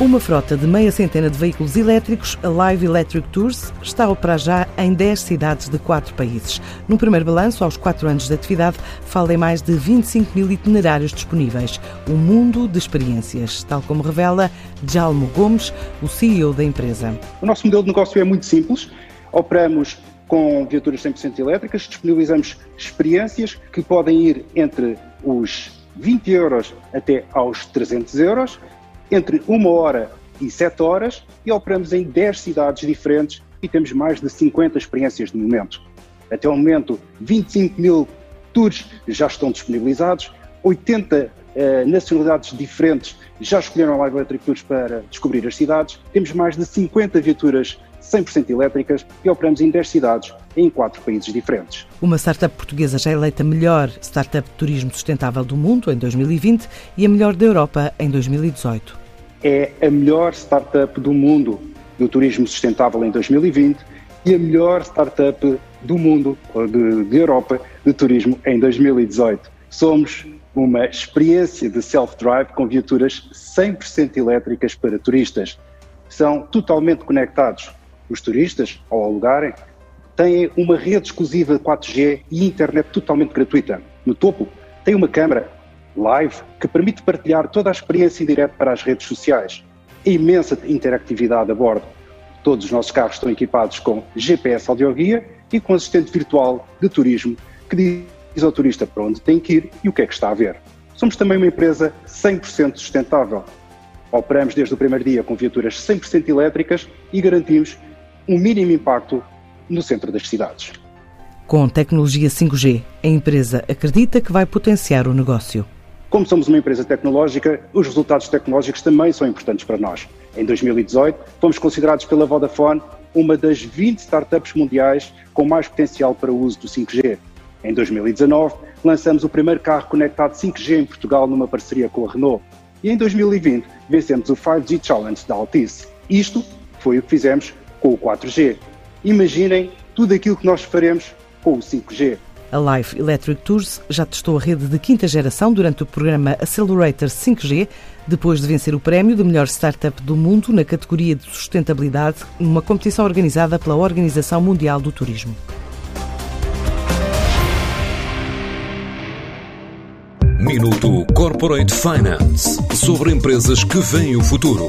Uma frota de meia centena de veículos elétricos, a Live Electric Tours, está operar já em 10 cidades de 4 países. No primeiro balanço, aos 4 anos de atividade, fala em mais de 25 mil itinerários disponíveis. Um mundo de experiências, tal como revela Jalmo Gomes, o CEO da empresa. O nosso modelo de negócio é muito simples. Operamos com viaturas 100% elétricas, disponibilizamos experiências que podem ir entre os 20 euros até aos 300 euros entre uma hora e sete horas e operamos em 10 cidades diferentes e temos mais de 50 experiências de momento. Até o momento, 25 mil tours já estão disponibilizados, 80 eh, nacionalidades diferentes já escolheram a Live Electric Tours para descobrir as cidades, temos mais de 50 viaturas 100% elétricas e operamos em 10 cidades em quatro países diferentes. Uma startup portuguesa já eleita melhor startup de turismo sustentável do mundo em 2020 e a melhor da Europa em 2018. É a melhor startup do mundo do turismo sustentável em 2020 e a melhor startup do mundo, de, de Europa, de turismo em 2018. Somos uma experiência de self-drive com viaturas 100% elétricas para turistas. São totalmente conectados. Os turistas, ao alugarem, têm uma rede exclusiva 4G e internet totalmente gratuita. No topo, tem uma câmara live que permite partilhar toda a experiência em direto para as redes sociais. A imensa interatividade a bordo. Todos os nossos carros estão equipados com GPS audioguia e com assistente virtual de turismo que diz ao turista para onde tem que ir e o que é que está a ver. Somos também uma empresa 100% sustentável. Operamos desde o primeiro dia com viaturas 100% elétricas e garantimos um mínimo impacto no centro das cidades. Com tecnologia 5G, a empresa acredita que vai potenciar o negócio. Como somos uma empresa tecnológica, os resultados tecnológicos também são importantes para nós. Em 2018, fomos considerados pela Vodafone uma das 20 startups mundiais com mais potencial para o uso do 5G. Em 2019, lançamos o primeiro carro conectado 5G em Portugal numa parceria com a Renault. E em 2020, vencemos o 5G Challenge da Altice. Isto foi o que fizemos com o 4G. Imaginem tudo aquilo que nós faremos com o 5G. A Life Electric Tours já testou a rede de quinta geração durante o programa Accelerator 5G, depois de vencer o prémio de melhor startup do mundo na categoria de sustentabilidade, numa competição organizada pela Organização Mundial do Turismo. Minuto Corporate Finance sobre empresas que veem o futuro.